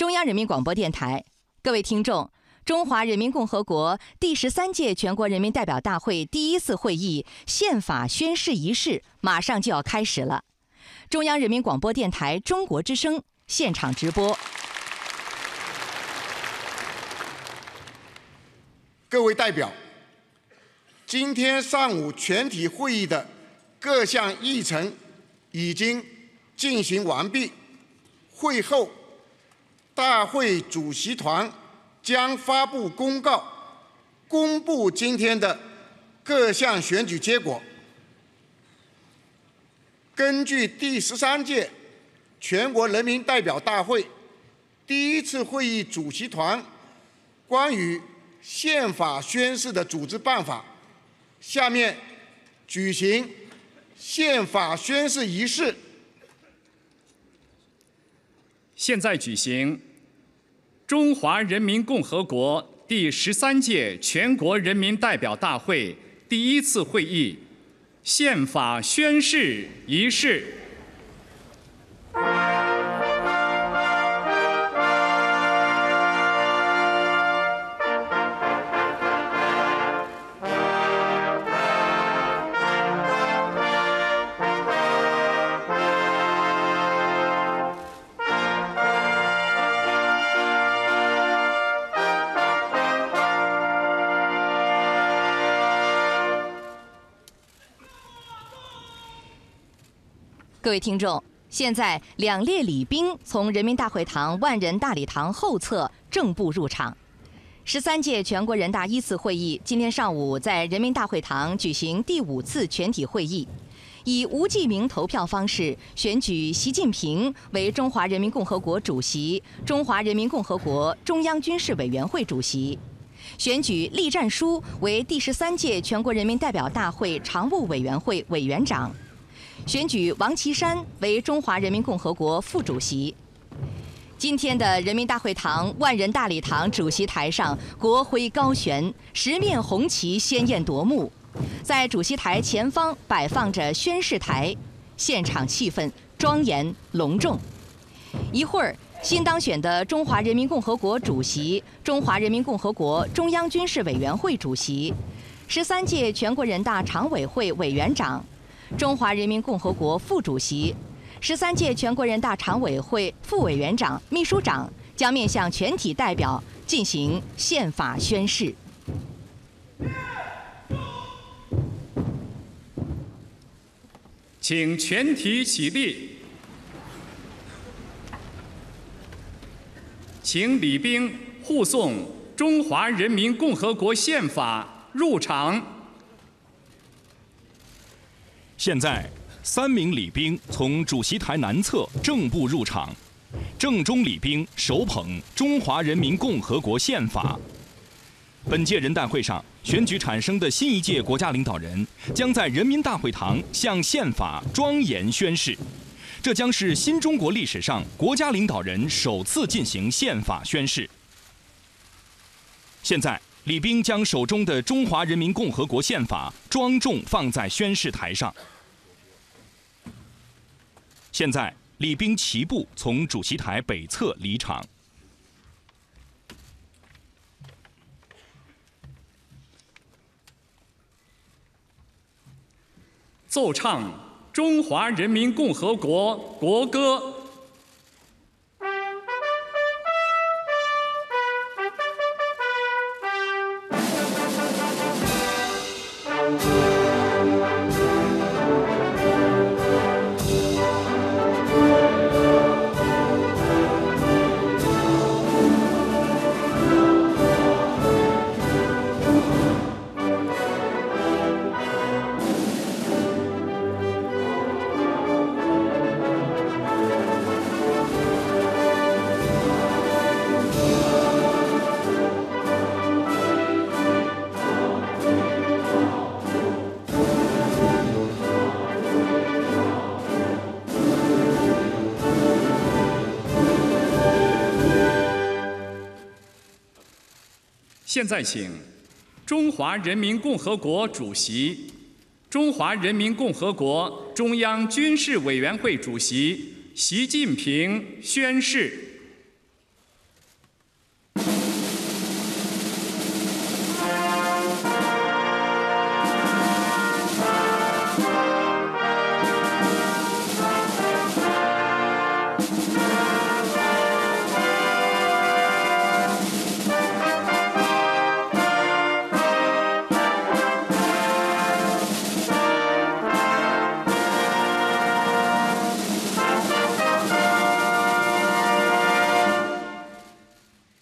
中央人民广播电台，各位听众，中华人民共和国第十三届全国人民代表大会第一次会议宪法宣誓仪式马上就要开始了。中央人民广播电台中国之声现场直播。各位代表，今天上午全体会议的各项议程已经进行完毕。会后，大会主席团将发布公告，公布今天的各项选举结果。根据第十三届全国人民代表大会第一次会议主席团关于宪法宣誓的组织办法，下面举行宪法宣誓仪式。现在举行中华人民共和国第十三届全国人民代表大会第一次会议宪法宣誓仪式。各位听众，现在两列礼宾从人民大会堂万人大礼堂后侧正步入场。十三届全国人大一次会议今天上午在人民大会堂举行第五次全体会议，以无记名投票方式选举习近平为中华人民共和国主席、中华人民共和国中央军事委员会主席，选举栗战书为第十三届全国人民代表大会常务委员会委员长。选举王岐山为中华人民共和国副主席。今天的人民大会堂万人大礼堂主席台上，国徽高悬，十面红旗鲜艳夺目。在主席台前方摆放着宣誓台，现场气氛庄严隆重。一会儿，新当选的中华人民共和国主席、中华人民共和国中央军事委员会主席、十三届全国人大常委会委员长。中华人民共和国副主席、十三届全国人大常委会副委员长、秘书长将面向全体代表进行宪法宣誓。请全体起立，请礼宾护送《中华人民共和国宪法》入场。现在，三名礼兵从主席台南侧正步入场，正中礼兵手捧《中华人民共和国宪法》。本届人大会上选举产生的新一届国家领导人将在人民大会堂向宪法庄严宣誓，这将是新中国历史上国家领导人首次进行宪法宣誓。现在，李冰将手中的《中华人民共和国宪法》庄重放在宣誓台上。现在，礼宾齐步从主席台北侧离场，奏唱中华人民共和国国歌。现在，请中华人民共和国主席、中华人民共和国中央军事委员会主席习近平宣誓。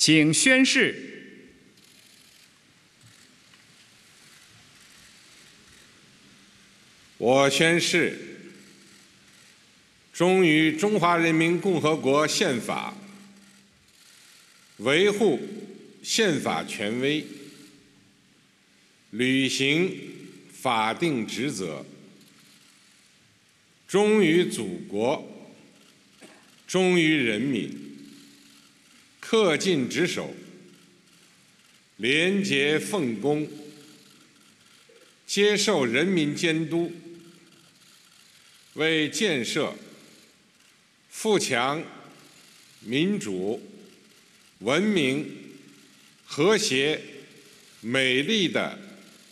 请宣誓。我宣誓，忠于中华人民共和国宪法，维护宪法权威，履行法定职责，忠于祖国，忠于人民，恪尽职守，廉洁奉公，接受人民监督。为建设富强、民主、文明、和谐、美丽的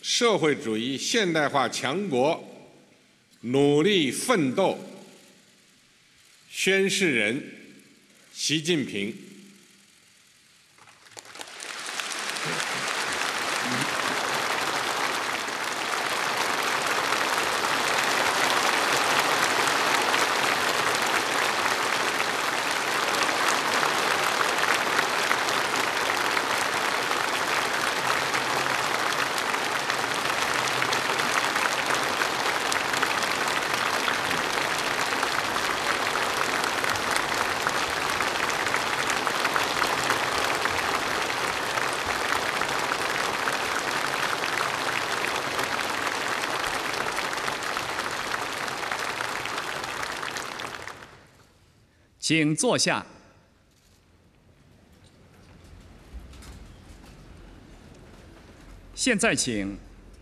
社会主义现代化强国努力奋斗。宣誓人：习近平。请坐下。现在，请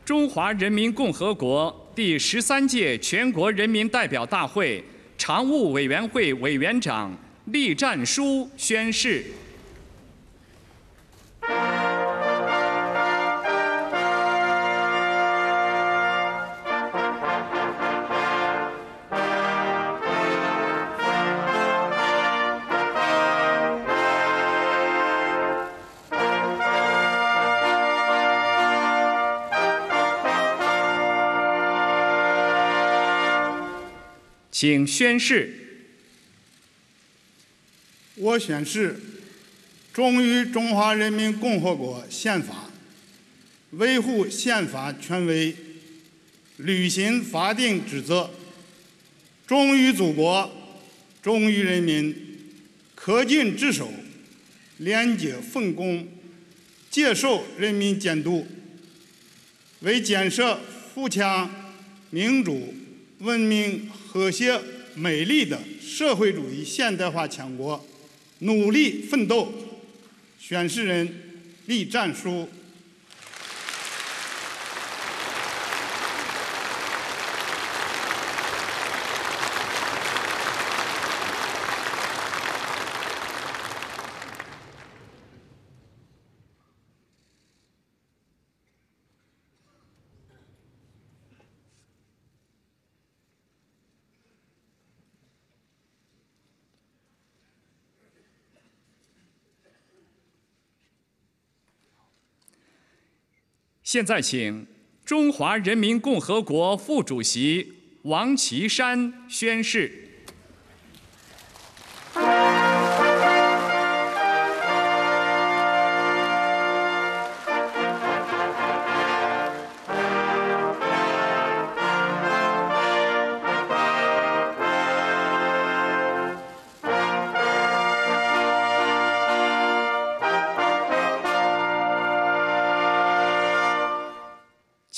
中华人民共和国第十三届全国人民代表大会常务委员会委员长栗战书宣誓。请宣誓。我宣誓，忠于中华人民共和国宪法，维护宪法权威，履行法定职责，忠于祖国，忠于人民，恪尽职守，廉洁奉公，接受人民监督，为建设富强、民主、文明。和谐美丽的社会主义现代化强国，努力奋斗。宣誓人立战书。现在，请中华人民共和国副主席王岐山宣誓。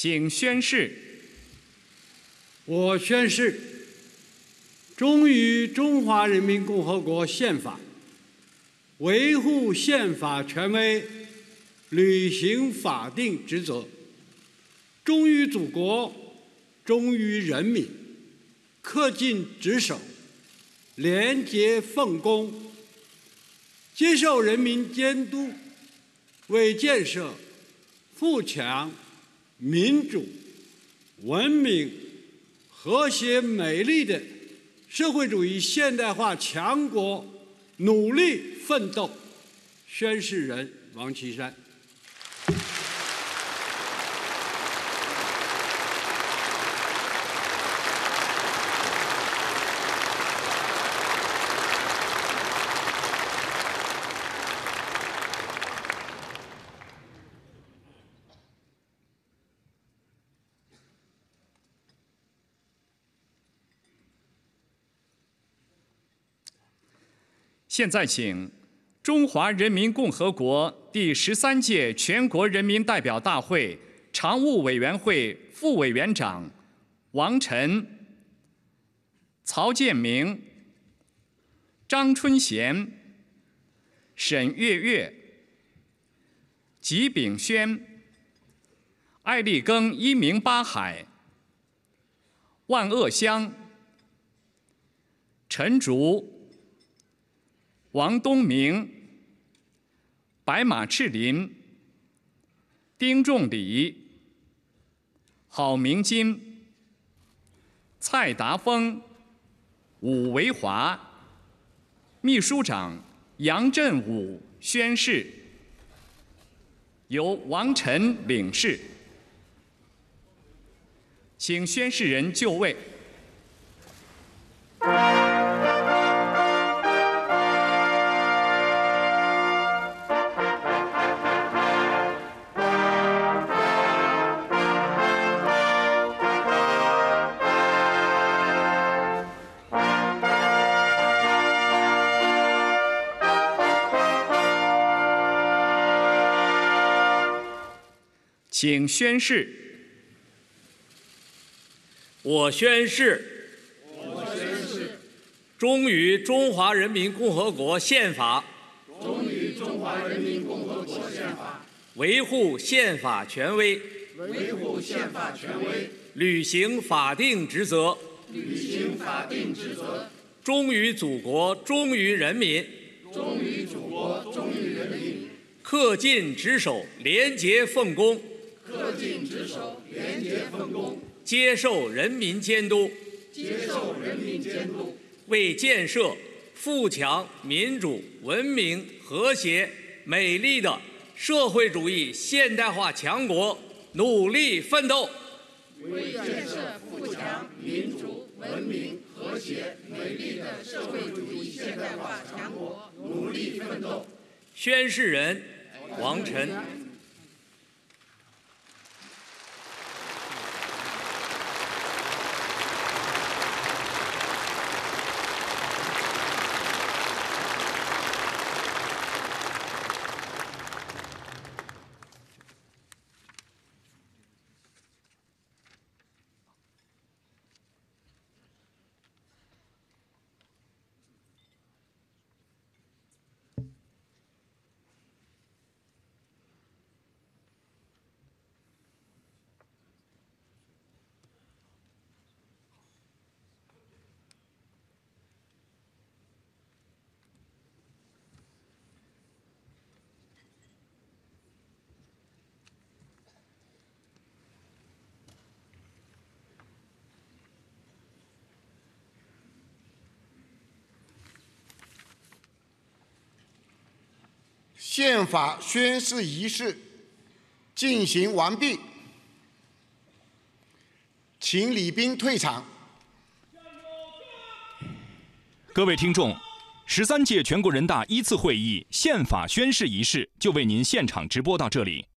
请宣誓。我宣誓，忠于中华人民共和国宪法，维护宪法权威，履行法定职责，忠于祖国，忠于人民，恪尽职守，廉洁奉公，接受人民监督，为建设富强。民主、文明、和谐、美丽的社会主义现代化强国努力奋斗。宣誓人王岐山。现在请中华人民共和国第十三届全国人民代表大会常务委员会副委员长王晨、曹建明、张春贤、沈月月、吉炳轩、艾立庚一鸣八海、万鄂湘、陈竹。王东明、白马赤林、丁仲礼、郝明金、蔡达峰、武维华、秘书长杨振武宣誓，由王晨领誓，请宣誓人就位。请宣誓。我宣誓。我宣誓。忠于中华人民共和国宪法。忠于中华人民共和国宪法。维护宪法权威。维护宪法权威。履行法定职责。履行法定职责。忠于祖国，忠于人民。忠于祖国，忠于人民。恪尽职守，廉洁奉公。接受人民监督，接受人民监督；为建设富强、民主、文明、和谐、美丽的社会主义现代化强国努力奋斗。为建设富强、民主、文明、和谐、美丽的社会主义现代化强国努力奋斗。宣誓人：王晨。宪法宣誓仪式进行完毕，请李斌退场。各位听众，十三届全国人大一次会议宪法宣誓仪式就为您现场直播到这里。